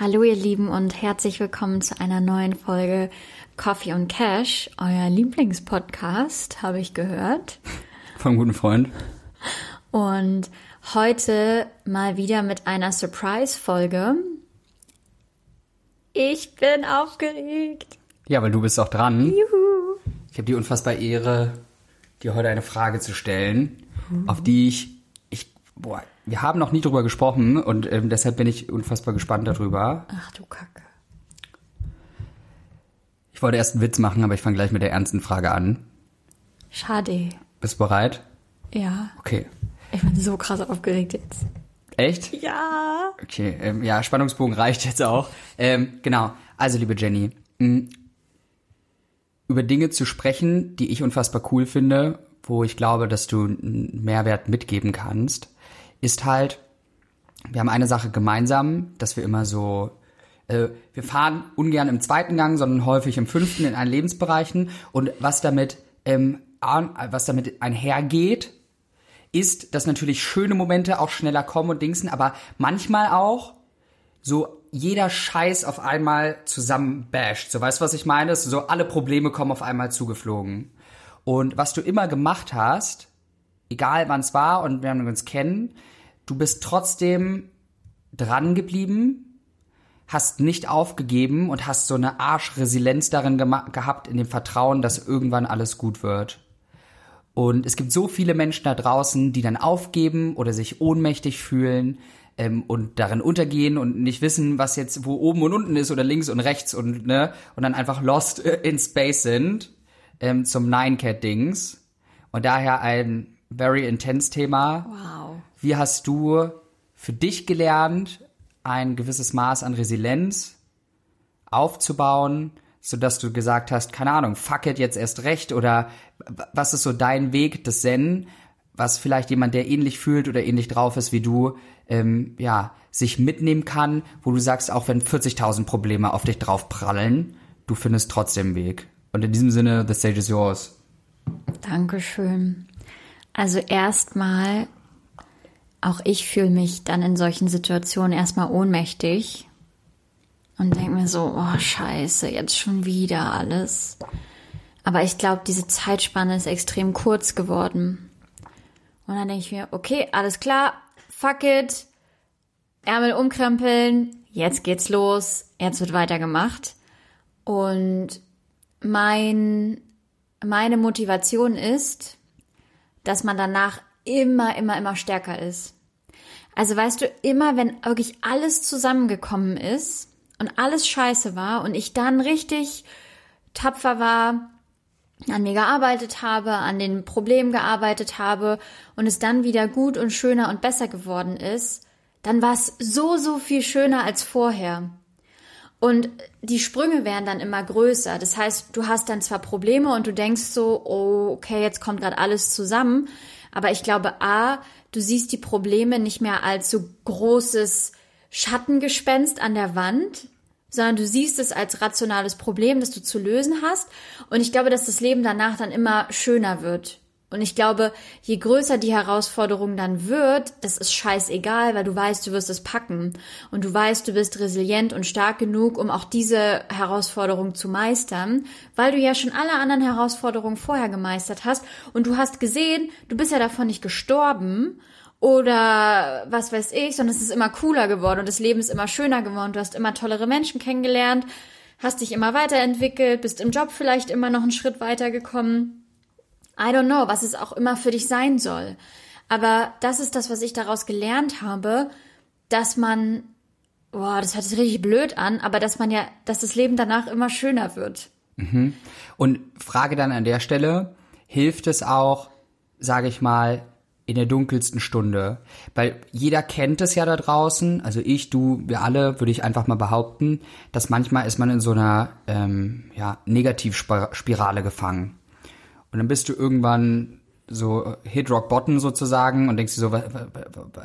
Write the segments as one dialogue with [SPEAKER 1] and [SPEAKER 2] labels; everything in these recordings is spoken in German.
[SPEAKER 1] Hallo ihr Lieben und herzlich willkommen zu einer neuen Folge Coffee und Cash, euer Lieblingspodcast, habe ich gehört.
[SPEAKER 2] Vom guten Freund.
[SPEAKER 1] Und heute mal wieder mit einer Surprise-Folge. Ich bin aufgeregt.
[SPEAKER 2] Ja, weil du bist auch dran.
[SPEAKER 1] Juhu.
[SPEAKER 2] Ich habe die unfassbar Ehre, dir heute eine Frage zu stellen, auf die ich, boah, wir haben noch nie drüber gesprochen und ähm, deshalb bin ich unfassbar gespannt darüber.
[SPEAKER 1] Ach du Kacke.
[SPEAKER 2] Ich wollte erst einen Witz machen, aber ich fange gleich mit der ernsten Frage an.
[SPEAKER 1] Schade.
[SPEAKER 2] Bist du bereit?
[SPEAKER 1] Ja.
[SPEAKER 2] Okay.
[SPEAKER 1] Ich bin so krass aufgeregt jetzt.
[SPEAKER 2] Echt?
[SPEAKER 1] Ja.
[SPEAKER 2] Okay, ähm, ja, Spannungsbogen reicht jetzt auch. Ähm, genau. Also, liebe Jenny, mh, über Dinge zu sprechen, die ich unfassbar cool finde, wo ich glaube, dass du einen Mehrwert mitgeben kannst, ist halt, wir haben eine Sache gemeinsam, dass wir immer so, äh, wir fahren ungern im zweiten Gang, sondern häufig im fünften in allen Lebensbereichen. Und was damit, ähm, an, was damit einhergeht, ist, dass natürlich schöne Momente auch schneller kommen und dingsen, aber manchmal auch so jeder Scheiß auf einmal zusammen basht. So weißt du, was ich meine? So alle Probleme kommen auf einmal zugeflogen. Und was du immer gemacht hast, egal wann es war und wir haben uns kennen, du bist trotzdem dran geblieben, hast nicht aufgegeben und hast so eine Arschresilienz darin gehabt, in dem Vertrauen, dass irgendwann alles gut wird. Und es gibt so viele Menschen da draußen, die dann aufgeben oder sich ohnmächtig fühlen ähm, und darin untergehen und nicht wissen, was jetzt wo oben und unten ist oder links und rechts und ne und dann einfach lost äh, in space sind ähm, zum Nine Cat Dings. Und daher ein very intense Thema.
[SPEAKER 1] Wow.
[SPEAKER 2] Wie hast du für dich gelernt, ein gewisses Maß an Resilienz aufzubauen, sodass du gesagt hast, keine Ahnung, fuck it jetzt erst recht oder was ist so dein Weg des Zen, was vielleicht jemand, der ähnlich fühlt oder ähnlich drauf ist wie du, ähm, ja, sich mitnehmen kann, wo du sagst, auch wenn 40.000 Probleme auf dich drauf prallen, du findest trotzdem Weg. Und in diesem Sinne, the stage is yours.
[SPEAKER 1] Dankeschön. Also erstmal, auch ich fühle mich dann in solchen Situationen erstmal ohnmächtig und denke mir so, oh scheiße, jetzt schon wieder alles. Aber ich glaube, diese Zeitspanne ist extrem kurz geworden. Und dann denke ich mir, okay, alles klar, fuck it, Ärmel umkrempeln, jetzt geht's los, jetzt wird weitergemacht. Und mein, meine Motivation ist, dass man danach immer, immer, immer stärker ist. Also weißt du, immer wenn wirklich alles zusammengekommen ist und alles scheiße war und ich dann richtig tapfer war, an mir gearbeitet habe, an den Problemen gearbeitet habe und es dann wieder gut und schöner und besser geworden ist, dann war es so, so viel schöner als vorher. Und die Sprünge werden dann immer größer. Das heißt, du hast dann zwar Probleme und du denkst so, oh, okay, jetzt kommt gerade alles zusammen. Aber ich glaube, A, du siehst die Probleme nicht mehr als so großes Schattengespenst an der Wand, sondern du siehst es als rationales Problem, das du zu lösen hast. Und ich glaube, dass das Leben danach dann immer schöner wird. Und ich glaube, je größer die Herausforderung dann wird, das ist scheißegal, weil du weißt, du wirst es packen. Und du weißt, du bist resilient und stark genug, um auch diese Herausforderung zu meistern, weil du ja schon alle anderen Herausforderungen vorher gemeistert hast. Und du hast gesehen, du bist ja davon nicht gestorben oder was weiß ich, sondern es ist immer cooler geworden und das Leben ist immer schöner geworden. Du hast immer tollere Menschen kennengelernt, hast dich immer weiterentwickelt, bist im Job vielleicht immer noch einen Schritt weitergekommen. I don't know, was es auch immer für dich sein soll. Aber das ist das, was ich daraus gelernt habe, dass man, boah, das hört sich richtig blöd an, aber dass man ja, dass das Leben danach immer schöner wird.
[SPEAKER 2] Mhm. Und Frage dann an der Stelle, hilft es auch, sage ich mal, in der dunkelsten Stunde? Weil jeder kennt es ja da draußen, also ich, du, wir alle, würde ich einfach mal behaupten, dass manchmal ist man in so einer ähm, ja, Negativspirale gefangen. Und dann bist du irgendwann so Hit Rock Bottom sozusagen und denkst dir so, was,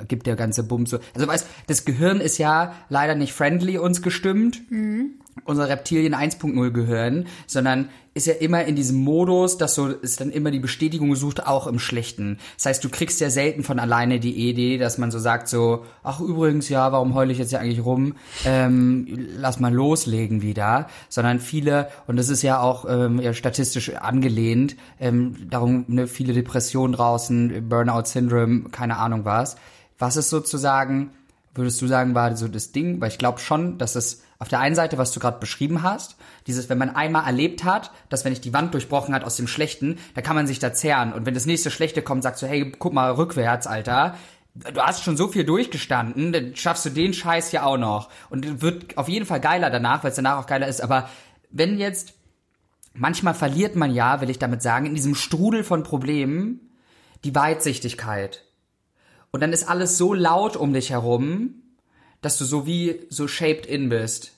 [SPEAKER 2] gibt der ganze Bums so. Also weißt, das Gehirn ist ja leider nicht friendly uns gestimmt. Mhm. Unsere Reptilien 1.0 gehören, sondern ist ja immer in diesem Modus, dass so ist dann immer die Bestätigung gesucht, auch im Schlechten. Das heißt, du kriegst ja selten von alleine die Idee, dass man so sagt so, ach übrigens ja, warum heule ich jetzt ja eigentlich rum? Ähm, lass mal loslegen wieder, sondern viele und das ist ja auch ähm, ja, statistisch angelehnt, ähm, darum ne, viele Depressionen draußen, Burnout Syndrome, keine Ahnung was. Was ist sozusagen, würdest du sagen, war so das Ding? Weil ich glaube schon, dass es auf der einen Seite, was du gerade beschrieben hast, dieses, wenn man einmal erlebt hat, dass wenn ich die Wand durchbrochen hat aus dem Schlechten, da kann man sich da zehren. Und wenn das nächste Schlechte kommt, sagst du, hey, guck mal rückwärts, Alter. Du hast schon so viel durchgestanden, dann schaffst du den Scheiß ja auch noch. Und wird auf jeden Fall geiler danach, weil es danach auch geiler ist. Aber wenn jetzt, manchmal verliert man ja, will ich damit sagen, in diesem Strudel von Problemen die Weitsichtigkeit. Und dann ist alles so laut um dich herum, dass du so wie so shaped in bist.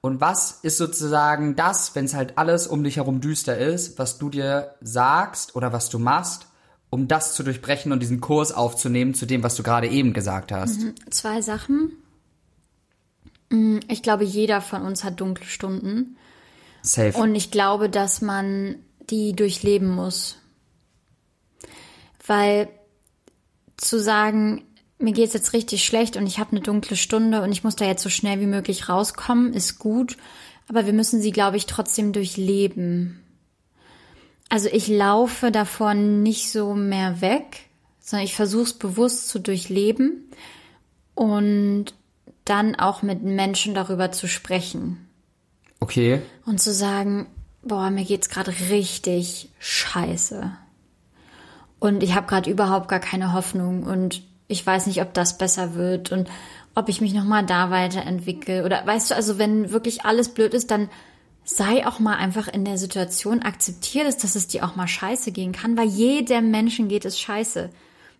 [SPEAKER 2] Und was ist sozusagen das, wenn es halt alles um dich herum düster ist, was du dir sagst oder was du machst, um das zu durchbrechen und diesen Kurs aufzunehmen zu dem, was du gerade eben gesagt hast?
[SPEAKER 1] Mhm. Zwei Sachen. Mm, ich glaube, jeder von uns hat dunkle Stunden.
[SPEAKER 2] Safe.
[SPEAKER 1] Und ich glaube, dass man die durchleben muss. Weil zu sagen, mir geht's jetzt richtig schlecht und ich habe eine dunkle Stunde und ich muss da jetzt so schnell wie möglich rauskommen, ist gut. Aber wir müssen sie, glaube ich, trotzdem durchleben. Also ich laufe davon nicht so mehr weg, sondern ich versuche es bewusst zu durchleben und dann auch mit Menschen darüber zu sprechen.
[SPEAKER 2] Okay.
[SPEAKER 1] Und zu sagen, boah, mir geht's gerade richtig scheiße. Und ich habe gerade überhaupt gar keine Hoffnung und ich weiß nicht, ob das besser wird und ob ich mich nochmal da weiterentwickle. Oder weißt du, also wenn wirklich alles blöd ist, dann sei auch mal einfach in der Situation, akzeptiert es, dass es dir auch mal scheiße gehen kann, weil jedem Menschen geht es scheiße.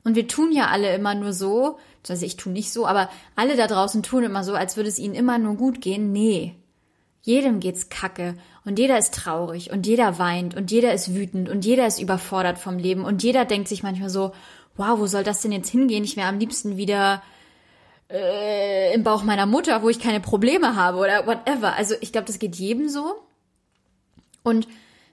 [SPEAKER 1] Und wir tun ja alle immer nur so, also ich tue nicht so, aber alle da draußen tun immer so, als würde es ihnen immer nur gut gehen. Nee. Jedem geht's kacke und jeder ist traurig und jeder weint und jeder ist wütend und jeder ist überfordert vom Leben und jeder denkt sich manchmal so, wow, wo soll das denn jetzt hingehen? Ich wäre am liebsten wieder äh, im Bauch meiner Mutter, wo ich keine Probleme habe oder whatever. Also ich glaube, das geht jedem so. Und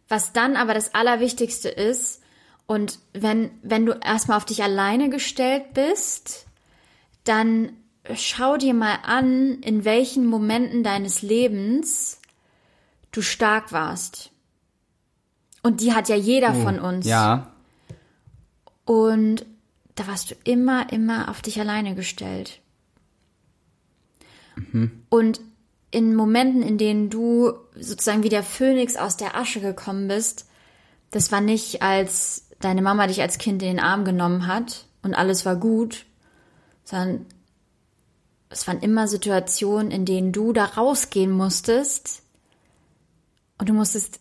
[SPEAKER 1] was dann aber das Allerwichtigste ist, und wenn, wenn du erstmal auf dich alleine gestellt bist, dann schau dir mal an, in welchen Momenten deines Lebens du stark warst. Und die hat ja jeder oh, von uns.
[SPEAKER 2] Ja.
[SPEAKER 1] Und da warst du immer, immer auf dich alleine gestellt. Mhm. Und in Momenten, in denen du sozusagen wie der Phönix aus der Asche gekommen bist, das war nicht, als deine Mama dich als Kind in den Arm genommen hat und alles war gut, sondern es waren immer Situationen, in denen du da rausgehen musstest und du musstest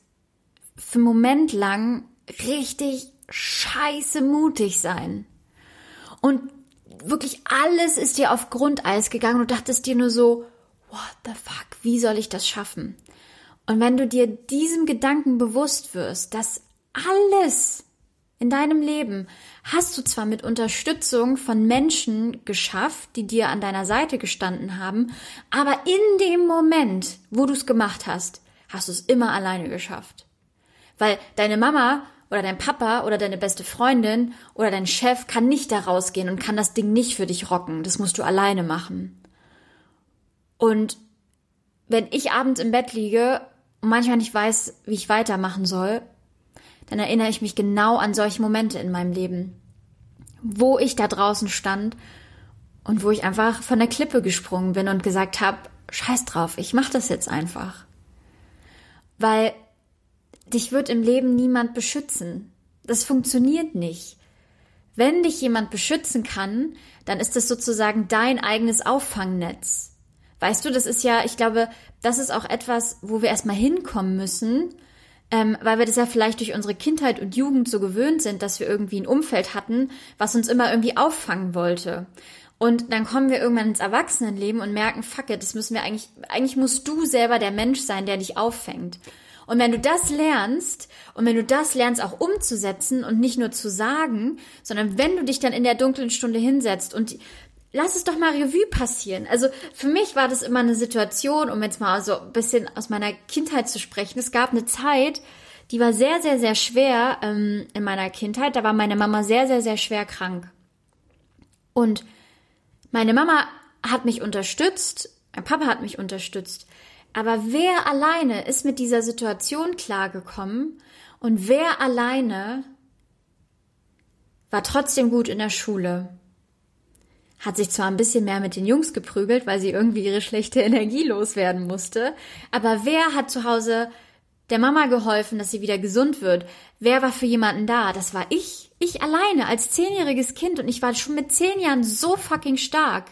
[SPEAKER 1] für einen Moment lang richtig scheiße mutig sein. Und wirklich alles ist dir auf Grundeis gegangen und dachtest dir nur so, what the fuck, wie soll ich das schaffen? Und wenn du dir diesem Gedanken bewusst wirst, dass alles in deinem Leben hast du zwar mit Unterstützung von Menschen geschafft, die dir an deiner Seite gestanden haben, aber in dem Moment, wo du es gemacht hast, hast du es immer alleine geschafft. Weil deine Mama oder dein Papa oder deine beste Freundin oder dein Chef kann nicht da rausgehen und kann das Ding nicht für dich rocken. Das musst du alleine machen. Und wenn ich abends im Bett liege und manchmal nicht weiß, wie ich weitermachen soll, dann erinnere ich mich genau an solche Momente in meinem Leben, wo ich da draußen stand und wo ich einfach von der Klippe gesprungen bin und gesagt habe, scheiß drauf, ich mach das jetzt einfach. Weil dich wird im Leben niemand beschützen. Das funktioniert nicht. Wenn dich jemand beschützen kann, dann ist das sozusagen dein eigenes Auffangnetz. Weißt du, das ist ja, ich glaube, das ist auch etwas, wo wir erstmal hinkommen müssen, ähm, weil wir das ja vielleicht durch unsere Kindheit und Jugend so gewöhnt sind, dass wir irgendwie ein Umfeld hatten, was uns immer irgendwie auffangen wollte. Und dann kommen wir irgendwann ins Erwachsenenleben und merken, fuck it, das müssen wir eigentlich, eigentlich musst du selber der Mensch sein, der dich auffängt. Und wenn du das lernst und wenn du das lernst auch umzusetzen und nicht nur zu sagen, sondern wenn du dich dann in der dunklen Stunde hinsetzt und lass es doch mal Revue passieren. Also für mich war das immer eine Situation, um jetzt mal so ein bisschen aus meiner Kindheit zu sprechen. Es gab eine Zeit, die war sehr, sehr, sehr schwer ähm, in meiner Kindheit. Da war meine Mama sehr, sehr, sehr schwer krank. Und meine Mama hat mich unterstützt, mein Papa hat mich unterstützt. Aber wer alleine ist mit dieser Situation klargekommen und wer alleine war trotzdem gut in der Schule? Hat sich zwar ein bisschen mehr mit den Jungs geprügelt, weil sie irgendwie ihre schlechte Energie loswerden musste, aber wer hat zu Hause der Mama geholfen, dass sie wieder gesund wird? Wer war für jemanden da? Das war ich. Ich alleine als zehnjähriges Kind und ich war schon mit zehn Jahren so fucking stark.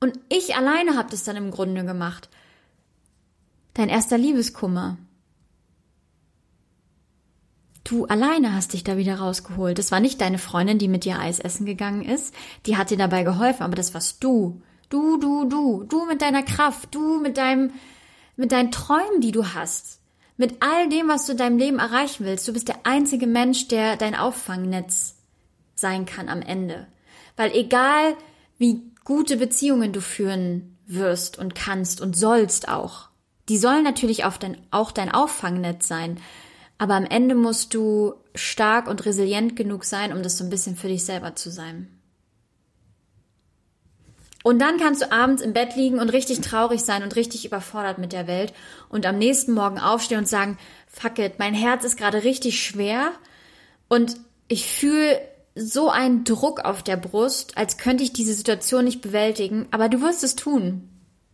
[SPEAKER 1] Und ich alleine hab das dann im Grunde gemacht. Dein erster Liebeskummer. Du alleine hast dich da wieder rausgeholt. Das war nicht deine Freundin, die mit dir Eis essen gegangen ist. Die hat dir dabei geholfen, aber das warst du. Du, du, du. Du mit deiner Kraft. Du mit deinem, mit deinen Träumen, die du hast. Mit all dem, was du in deinem Leben erreichen willst. Du bist der einzige Mensch, der dein Auffangnetz sein kann am Ende. Weil egal, wie gute Beziehungen du führen wirst und kannst und sollst auch, die sollen natürlich auch dein, auch dein Auffangnetz sein. Aber am Ende musst du stark und resilient genug sein, um das so ein bisschen für dich selber zu sein. Und dann kannst du abends im Bett liegen und richtig traurig sein und richtig überfordert mit der Welt und am nächsten Morgen aufstehen und sagen, fuck it, mein Herz ist gerade richtig schwer und ich fühle so einen Druck auf der Brust, als könnte ich diese Situation nicht bewältigen, aber du wirst es tun,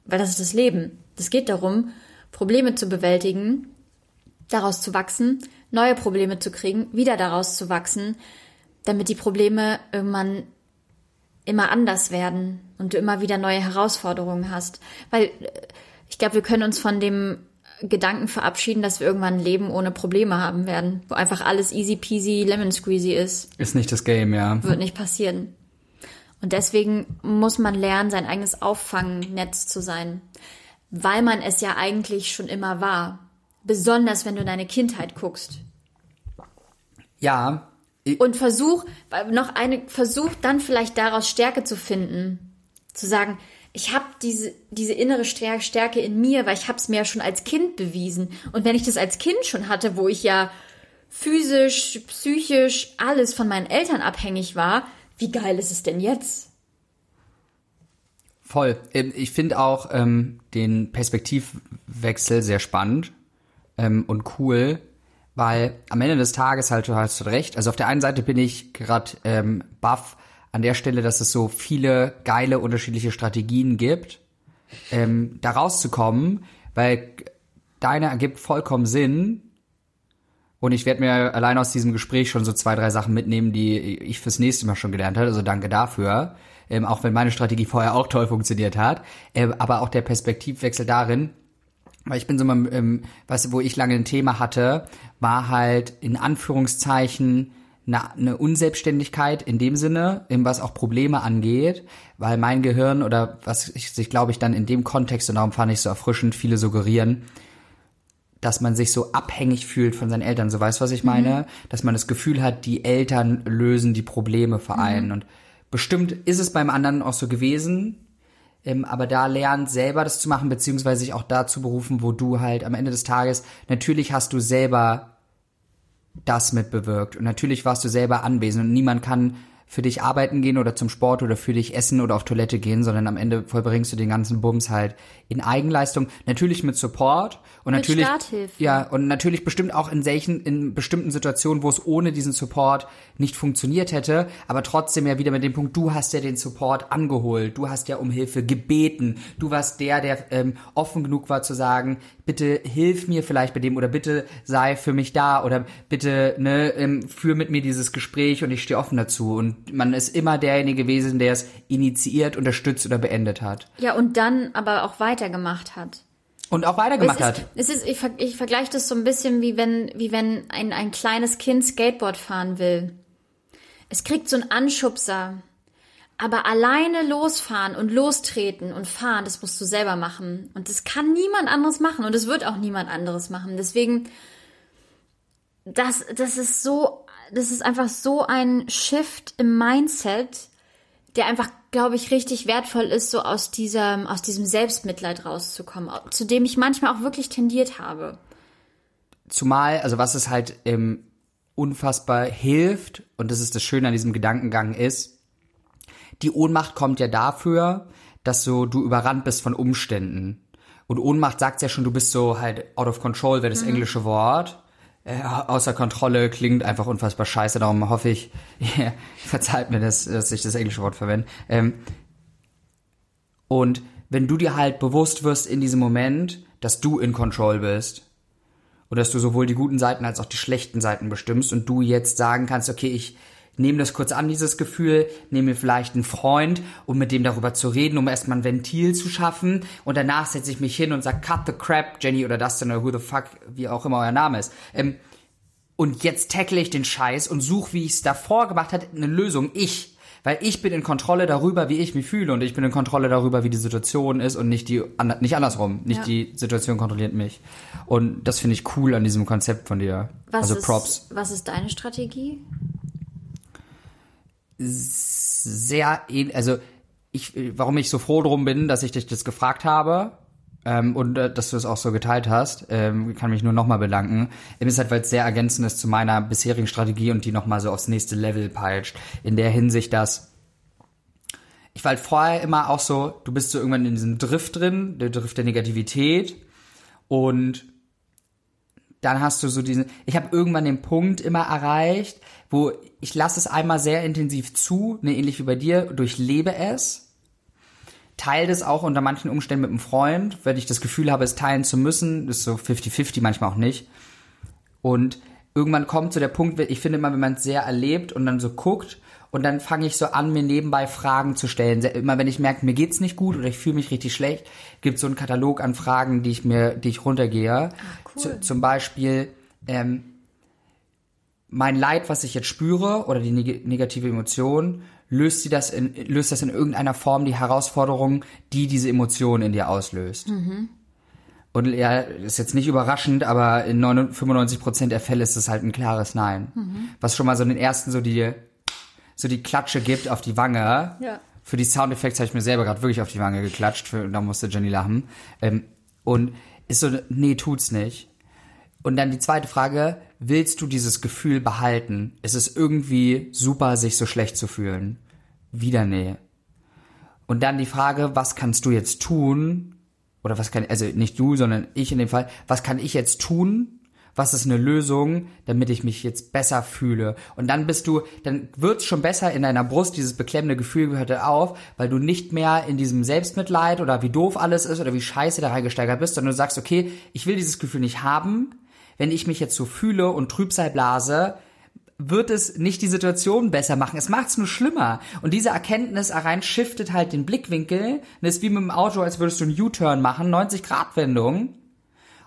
[SPEAKER 1] weil das ist das Leben. Es geht darum, Probleme zu bewältigen daraus zu wachsen, neue Probleme zu kriegen, wieder daraus zu wachsen, damit die Probleme irgendwann immer anders werden und du immer wieder neue Herausforderungen hast. Weil äh, ich glaube, wir können uns von dem Gedanken verabschieden, dass wir irgendwann ein Leben ohne Probleme haben werden, wo einfach alles easy peasy lemon squeezy ist.
[SPEAKER 2] Ist nicht das Game, ja.
[SPEAKER 1] Wird nicht passieren. Und deswegen muss man lernen, sein eigenes Auffangnetz zu sein, weil man es ja eigentlich schon immer war. Besonders wenn du in deine Kindheit guckst.
[SPEAKER 2] Ja.
[SPEAKER 1] Und versuch, noch eine, versuch dann vielleicht daraus Stärke zu finden. Zu sagen, ich habe diese, diese innere Stärke in mir, weil ich habe es mir ja schon als Kind bewiesen. Und wenn ich das als Kind schon hatte, wo ich ja physisch, psychisch, alles von meinen Eltern abhängig war, wie geil ist es denn jetzt?
[SPEAKER 2] Voll. Ähm, ich finde auch ähm, den Perspektivwechsel sehr spannend ähm, und cool, weil am Ende des Tages halt, du hast recht. Also auf der einen Seite bin ich gerade ähm, baff an der Stelle, dass es so viele geile unterschiedliche Strategien gibt, ähm, da rauszukommen, weil deine ergibt vollkommen Sinn. Und ich werde mir allein aus diesem Gespräch schon so zwei, drei Sachen mitnehmen, die ich fürs nächste Mal schon gelernt habe. Also danke dafür. Ähm, auch wenn meine Strategie vorher auch toll funktioniert hat. Ähm, aber auch der Perspektivwechsel darin, weil ich bin so mal, ähm, was, wo ich lange ein Thema hatte, war halt in Anführungszeichen eine, eine Unselbstständigkeit in dem Sinne, in was auch Probleme angeht, weil mein Gehirn oder was ich, sich glaube ich dann in dem Kontext und darum fand ich so erfrischend, viele suggerieren, dass man sich so abhängig fühlt von seinen Eltern. So weißt du, was ich meine? Mhm. Dass man das Gefühl hat, die Eltern lösen die Probleme für einen. Mhm. Und bestimmt ist es beim anderen auch so gewesen, ähm, aber da lernt selber das zu machen, beziehungsweise sich auch dazu berufen, wo du halt am Ende des Tages, natürlich hast du selber das mitbewirkt. Und natürlich warst du selber anwesend und niemand kann für dich arbeiten gehen oder zum Sport oder für dich essen oder auf Toilette gehen, sondern am Ende vollbringst du den ganzen Bums halt in Eigenleistung, natürlich mit Support und mit natürlich Starthilfe. ja und natürlich bestimmt auch in solchen in bestimmten Situationen, wo es ohne diesen Support nicht funktioniert hätte, aber trotzdem ja wieder mit dem Punkt, du hast ja den Support angeholt, du hast ja um Hilfe gebeten, du warst der, der ähm, offen genug war zu sagen, bitte hilf mir vielleicht bei dem oder bitte sei für mich da oder bitte ne ähm, führ mit mir dieses Gespräch und ich stehe offen dazu und man ist immer derjenige gewesen, der es initiiert, unterstützt oder beendet hat.
[SPEAKER 1] Ja und dann aber auch weitergemacht hat.
[SPEAKER 2] Und auch weitergemacht
[SPEAKER 1] es
[SPEAKER 2] ist,
[SPEAKER 1] hat. Es ist, ich, ich vergleiche das so ein bisschen wie wenn, wie wenn ein, ein kleines Kind Skateboard fahren will. Es kriegt so einen Anschubser. Aber alleine losfahren und lostreten und fahren, das musst du selber machen. Und das kann niemand anderes machen. Und es wird auch niemand anderes machen. Deswegen, das, das ist so, das ist einfach so ein Shift im Mindset, der einfach, glaube ich, richtig wertvoll ist, so aus diesem, aus diesem Selbstmitleid rauszukommen, zu dem ich manchmal auch wirklich tendiert habe.
[SPEAKER 2] Zumal, also was es halt ähm, unfassbar hilft, und das ist das Schöne an diesem Gedankengang ist, die Ohnmacht kommt ja dafür, dass so du überrannt bist von Umständen. Und Ohnmacht sagt ja schon, du bist so halt out of control, wäre das mhm. englische Wort. Äh, außer Kontrolle klingt einfach unfassbar scheiße, darum hoffe ich, yeah, verzeiht mir das, dass ich das englische Wort verwende. Ähm, und wenn du dir halt bewusst wirst in diesem Moment, dass du in Control bist und dass du sowohl die guten Seiten als auch die schlechten Seiten bestimmst und du jetzt sagen kannst, okay, ich nehme das kurz an, dieses Gefühl, nehme mir vielleicht einen Freund, um mit dem darüber zu reden, um erstmal ein Ventil zu schaffen und danach setze ich mich hin und sage, cut the crap, Jenny oder Dustin oder who the fuck, wie auch immer euer Name ist. Ähm, und jetzt tackle ich den Scheiß und suche, wie ich es davor gemacht hat, eine Lösung. Ich. Weil ich bin in Kontrolle darüber, wie ich mich fühle und ich bin in Kontrolle darüber, wie die Situation ist und nicht die nicht andersrum. Nicht ja. die Situation kontrolliert mich. Und das finde ich cool an diesem Konzept von dir.
[SPEAKER 1] Was
[SPEAKER 2] also
[SPEAKER 1] ist,
[SPEAKER 2] Props.
[SPEAKER 1] Was ist deine Strategie?
[SPEAKER 2] Sehr, also ich, warum ich so froh drum bin, dass ich dich das gefragt habe ähm, und äh, dass du es auch so geteilt hast, ähm, kann mich nur nochmal bedanken. Eben ist halt, weil es sehr ergänzend ist zu meiner bisherigen Strategie und die nochmal so aufs nächste Level peitscht. In der Hinsicht, dass ich war halt vorher immer auch so, du bist so irgendwann in diesem Drift drin, der Drift der Negativität und dann hast du so diesen, ich habe irgendwann den Punkt immer erreicht, wo ich lasse es einmal sehr intensiv zu, ne, ähnlich wie bei dir, durchlebe es, teile das auch unter manchen Umständen mit einem Freund, wenn ich das Gefühl habe, es teilen zu müssen, ist so 50-50, manchmal auch nicht. Und irgendwann kommt so der Punkt, ich finde immer, wenn man es sehr erlebt und dann so guckt und dann fange ich so an, mir nebenbei Fragen zu stellen. Immer wenn ich merke, mir geht's nicht gut oder ich fühle mich richtig schlecht, gibt es so einen Katalog an Fragen, die ich mir, die ich runtergehe. Ah, cool. Zu, zum Beispiel, ähm, mein Leid, was ich jetzt spüre, oder die neg negative Emotion, löst sie das in, löst das in irgendeiner Form die Herausforderung, die diese Emotion in dir auslöst. Mhm. Und ja, ist jetzt nicht überraschend, aber in 95 Prozent der Fälle ist es halt ein klares Nein. Mhm. Was schon mal so in den ersten so die, so die Klatsche gibt auf die Wange. Ja. Für die Soundeffekte habe ich mir selber gerade wirklich auf die Wange geklatscht, für, da musste Jenny lachen. Ähm, und ist so, nee, tut's nicht. Und dann die zweite Frage, willst du dieses Gefühl behalten? Ist es irgendwie super, sich so schlecht zu fühlen? Wieder nee. Und dann die Frage, was kannst du jetzt tun? Oder was kann, also nicht du, sondern ich in dem Fall, was kann ich jetzt tun? Was ist eine Lösung, damit ich mich jetzt besser fühle? Und dann bist du, dann wird's schon besser in deiner Brust, dieses beklemmende Gefühl gehört auf, weil du nicht mehr in diesem Selbstmitleid oder wie doof alles ist oder wie scheiße da reingesteigert bist, sondern du sagst, okay, ich will dieses Gefühl nicht haben, wenn ich mich jetzt so fühle und Trübsal blase, wird es nicht die Situation besser machen. Es macht es nur schlimmer. Und diese Erkenntnis rein shiftet halt den Blickwinkel. Das ist wie mit dem Auto, als würdest du einen U-Turn machen, 90 Grad Wendung.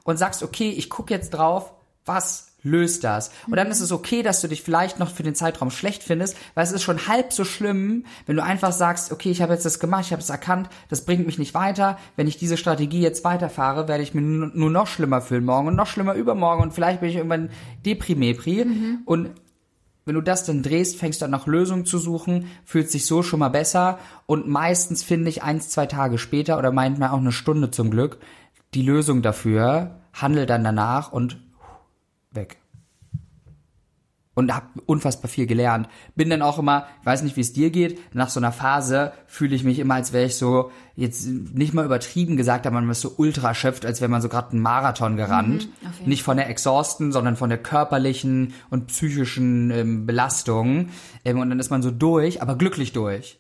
[SPEAKER 2] Und sagst, okay, ich gucke jetzt drauf, was löst das. Und dann ist es okay, dass du dich vielleicht noch für den Zeitraum schlecht findest, weil es ist schon halb so schlimm, wenn du einfach sagst, okay, ich habe jetzt das gemacht, ich habe es erkannt, das bringt mich nicht weiter. Wenn ich diese Strategie jetzt weiterfahre, werde ich mir nur noch schlimmer fühlen morgen und noch schlimmer übermorgen und vielleicht bin ich irgendwann deprimepri. Mhm. Und wenn du das dann drehst, fängst du an nach Lösungen zu suchen, fühlt sich so schon mal besser und meistens finde ich eins, zwei Tage später oder meint man auch eine Stunde zum Glück die Lösung dafür, handel dann danach und weg. Und habe unfassbar viel gelernt. Bin dann auch immer, ich weiß nicht, wie es dir geht, nach so einer Phase fühle ich mich immer, als wäre ich so, jetzt nicht mal übertrieben gesagt, aber man ist so ultra schöpft, als wäre man so gerade einen Marathon gerannt. Mhm, nicht von der exhausten, sondern von der körperlichen und psychischen ähm, Belastung. Ähm, und dann ist man so durch, aber glücklich durch.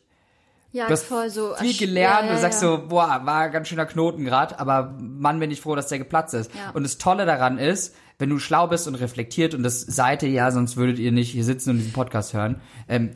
[SPEAKER 1] Ja, du hast voll so.
[SPEAKER 2] Viel gelernt, ja, ja, du sagst ja. so, boah, war ein ganz schöner Knoten gerade, aber Mann, bin ich froh, dass der geplatzt ist. Und das Tolle daran ist, wenn du schlau bist und reflektiert, und das seid ihr ja, sonst würdet ihr nicht hier sitzen und diesen Podcast hören, ähm,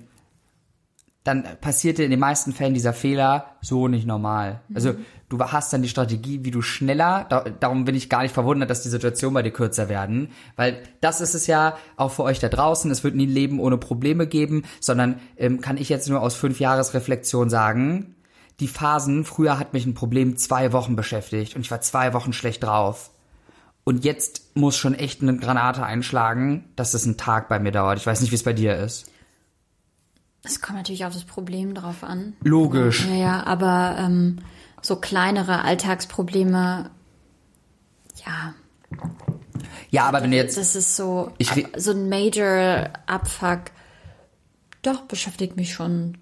[SPEAKER 2] dann passiert dir in den meisten Fällen dieser Fehler so nicht normal. Mhm. Also du hast dann die Strategie, wie du schneller, da, darum bin ich gar nicht verwundert, dass die Situationen bei dir kürzer werden, weil das ist es ja auch für euch da draußen, es wird nie ein Leben ohne Probleme geben, sondern ähm, kann ich jetzt nur aus fünf Jahres Reflexion sagen, die Phasen, früher hat mich ein Problem zwei Wochen beschäftigt und ich war zwei Wochen schlecht drauf. Und jetzt muss schon echt eine Granate einschlagen, dass es einen Tag bei mir dauert. Ich weiß nicht, wie es bei dir ist.
[SPEAKER 1] Es kommt natürlich auf das Problem drauf an.
[SPEAKER 2] Logisch.
[SPEAKER 1] Ja, ja, aber ähm, so kleinere Alltagsprobleme, ja,
[SPEAKER 2] Ja, aber wenn jetzt,
[SPEAKER 1] das ist so,
[SPEAKER 2] Ich
[SPEAKER 1] so ein Major Abfuck. Doch, beschäftigt mich schon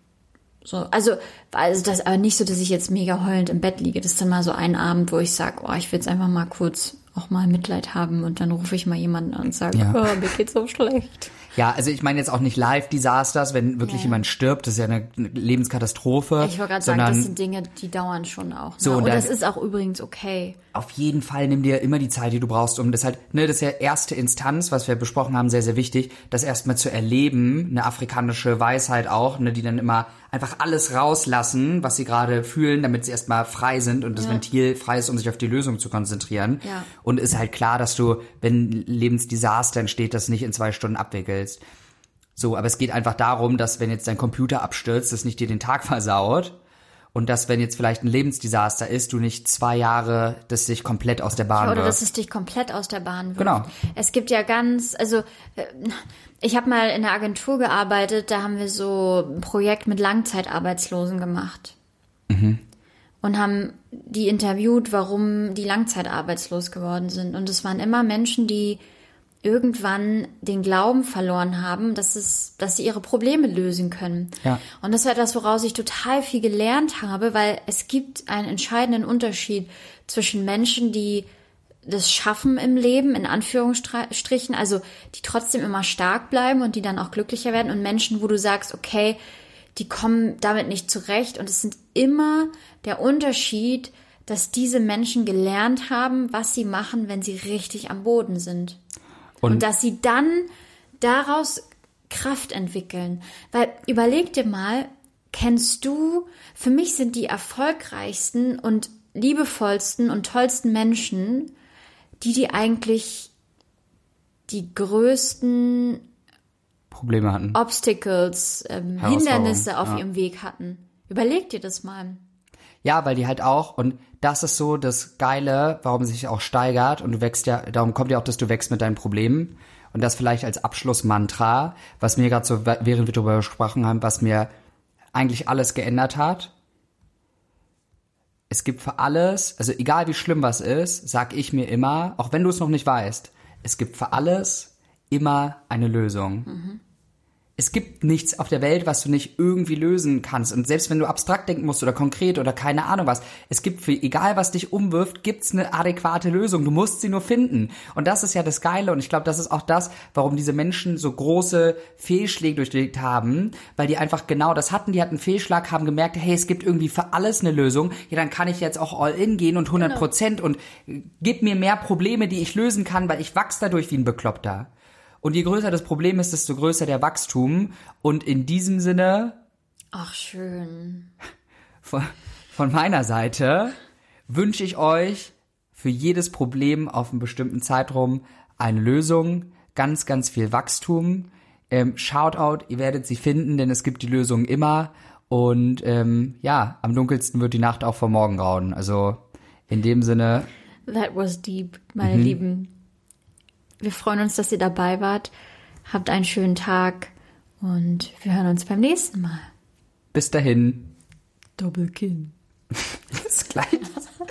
[SPEAKER 1] so. Also, also das aber nicht so, dass ich jetzt mega heulend im Bett liege. Das ist dann mal so ein Abend, wo ich sage, oh, ich will jetzt einfach mal kurz auch mal Mitleid haben und dann rufe ich mal jemanden an und sage,
[SPEAKER 2] Ja.
[SPEAKER 1] oh, mir geht's so schlecht.
[SPEAKER 2] ja, also ich meine jetzt auch nicht Live-Disasters, wenn wirklich
[SPEAKER 1] Ja.
[SPEAKER 2] jemand stirbt, das ist ja eine Lebenskatastrophe.
[SPEAKER 1] Ich wollte gerade sagen, das sind Dinge, die dauern schon auch. Ne?
[SPEAKER 2] So, und
[SPEAKER 1] und das ist auch übrigens okay.
[SPEAKER 2] auf jeden Fall nimm dir immer die Zeit, die du brauchst, um das halt, ne, das ist ja erste Instanz, was wir besprochen haben, sehr, sehr wichtig, das erstmal zu erleben, eine afrikanische Weisheit auch, ne, die dann immer einfach alles rauslassen, was sie gerade fühlen, damit sie erstmal frei sind und das
[SPEAKER 1] Ja.
[SPEAKER 2] Ventil frei ist, um sich auf die Lösung zu konzentrieren.
[SPEAKER 1] Ja.
[SPEAKER 2] Und ist halt klar, dass du, wenn Lebensdesaster entsteht, das nicht in zwei Stunden abwickelst. So, aber es geht einfach darum, dass wenn jetzt dein Computer abstürzt, das nicht dir den Tag versaut. Und dass, wenn jetzt vielleicht ein Lebensdesaster ist, du nicht zwei Jahre das sich komplett aus der Bahn
[SPEAKER 1] Oder
[SPEAKER 2] wirft.
[SPEAKER 1] dass es dich komplett aus der Bahn wirft.
[SPEAKER 2] Genau.
[SPEAKER 1] Es gibt ja ganz, also äh, ich habe mal in der Agentur gearbeitet, da haben wir so ein Projekt mit Langzeitarbeitslosen gemacht. Und haben die interviewt, warum die langzeitarbeitslos geworden sind. Und es waren immer Menschen, die irgendwann den Glauben verloren haben, dass es, dass sie ihre Probleme lösen können.
[SPEAKER 2] Ja.
[SPEAKER 1] Und das war etwas, woraus ich total viel gelernt habe, weil es gibt einen entscheidenden Unterschied zwischen Menschen, die das schaffen im Leben, in Anführungsstrichen, also die trotzdem immer stark bleiben und die dann auch glücklicher werden und Menschen, wo du sagst, okay, die kommen damit nicht zurecht und es sind immer der Unterschied, dass diese Menschen gelernt haben, was sie machen, wenn sie richtig am Boden sind.
[SPEAKER 2] Und-
[SPEAKER 1] Und, dass sie dann daraus Kraft entwickeln. Weil überleg dir mal, kennst du, für mich sind die erfolgreichsten und liebevollsten und tollsten Menschen, die die eigentlich die größten
[SPEAKER 2] Probleme hatten.
[SPEAKER 1] Obstacles, ähm, Hindernisse auf
[SPEAKER 2] ja.
[SPEAKER 1] ihrem Weg hatten. Überleg dir das mal.
[SPEAKER 2] Ja, weil die halt auch, und das ist so das Geile, warum sich auch steigert, und du wächst ja, darum kommt ja auch, dass du wächst mit deinen Problemen. Und das vielleicht als Abschlussmantra, was mir gerade so, während wir darüber gesprochen haben, was mir eigentlich alles geändert hat. Es gibt für alles, also egal wie schlimm was ist, sag ich mir immer, auch wenn du es noch nicht weißt, es gibt für alles immer eine Lösung. Es gibt nichts auf der Welt, was du nicht irgendwie lösen kannst. Und selbst wenn du abstrakt denken musst oder konkret oder keine Ahnung was, es gibt für egal was dich umwirft, gibt's eine adäquate Lösung. Du musst sie nur finden. Und das ist ja das Geile. Und ich glaube, das ist auch das, warum diese Menschen so große Fehlschläge durchlegt haben, weil die einfach genau das hatten. Die hatten einen Fehlschlag, haben gemerkt, hey, es gibt irgendwie für alles eine Lösung. Ja, dann kann ich jetzt auch all in gehen und 100 Prozent und äh, gib mir mehr Probleme, die ich lösen kann, weil ich wachs dadurch wie ein Bekloppter. Und je größer das Problem ist, desto größer der Wachstum. Und in diesem Sinne,
[SPEAKER 1] Ach, schön.
[SPEAKER 2] von, von meiner Seite, wünsche ich euch für jedes Problem auf einen bestimmten Zeitraum eine Lösung, ganz, ganz viel Wachstum. Ähm, Shoutout, ihr werdet sie finden, denn es gibt die Lösung immer. Und ähm, ja, am dunkelsten wird die Nacht auch vor Morgen grauen. Also in dem Sinne,
[SPEAKER 1] That was deep, meine Lieben. Wir freuen uns, dass ihr dabei wart. Habt einen schönen Tag und wir hören uns beim nächsten Mal.
[SPEAKER 2] bis dahin.
[SPEAKER 1] Doppelkinn.
[SPEAKER 2] Bis gleich.